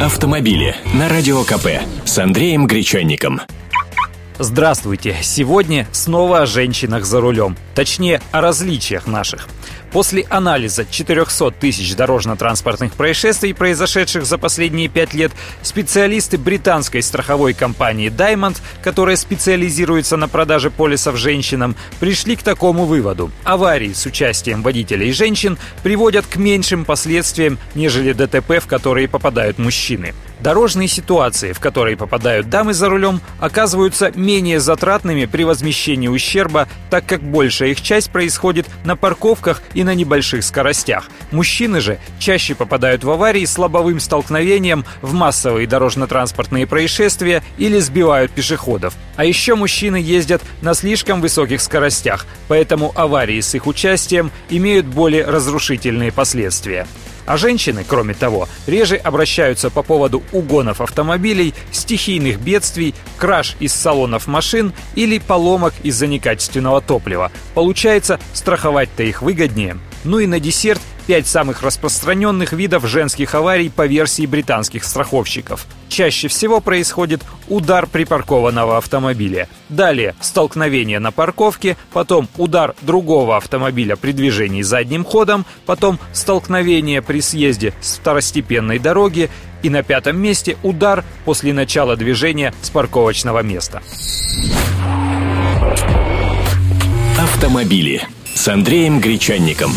Автомобили на Радио КП с Андреем Гречанником. Здравствуйте! Сегодня снова о женщинах за рулем. Точнее, о различиях наших. После анализа 400 тысяч дорожно-транспортных происшествий, произошедших за последние пять лет, специалисты британской страховой компании Diamond, которая специализируется на продаже полисов женщинам, пришли к такому выводу. Аварии с участием водителей женщин приводят к меньшим последствиям, нежели ДТП, в которые попадают мужчины. Дорожные ситуации, в которые попадают дамы за рулем, оказываются менее затратными при возмещении ущерба, так как большая их часть происходит на парковках и на небольших скоростях. Мужчины же чаще попадают в аварии с лобовым столкновением, в массовые дорожно-транспортные происшествия или сбивают пешеходов. А еще мужчины ездят на слишком высоких скоростях, поэтому аварии с их участием имеют более разрушительные последствия. А женщины, кроме того, реже обращаются по поводу угонов автомобилей, стихийных бедствий, краж из салонов машин или поломок из-за некачественного топлива. Получается, страховать-то их выгоднее. Ну и на десерт пять самых распространенных видов женских аварий по версии британских страховщиков. Чаще всего происходит удар припаркованного автомобиля. Далее столкновение на парковке, потом удар другого автомобиля при движении задним ходом, потом столкновение при съезде с второстепенной дороги и на пятом месте удар после начала движения с парковочного места. Автомобили с Андреем Гречанником.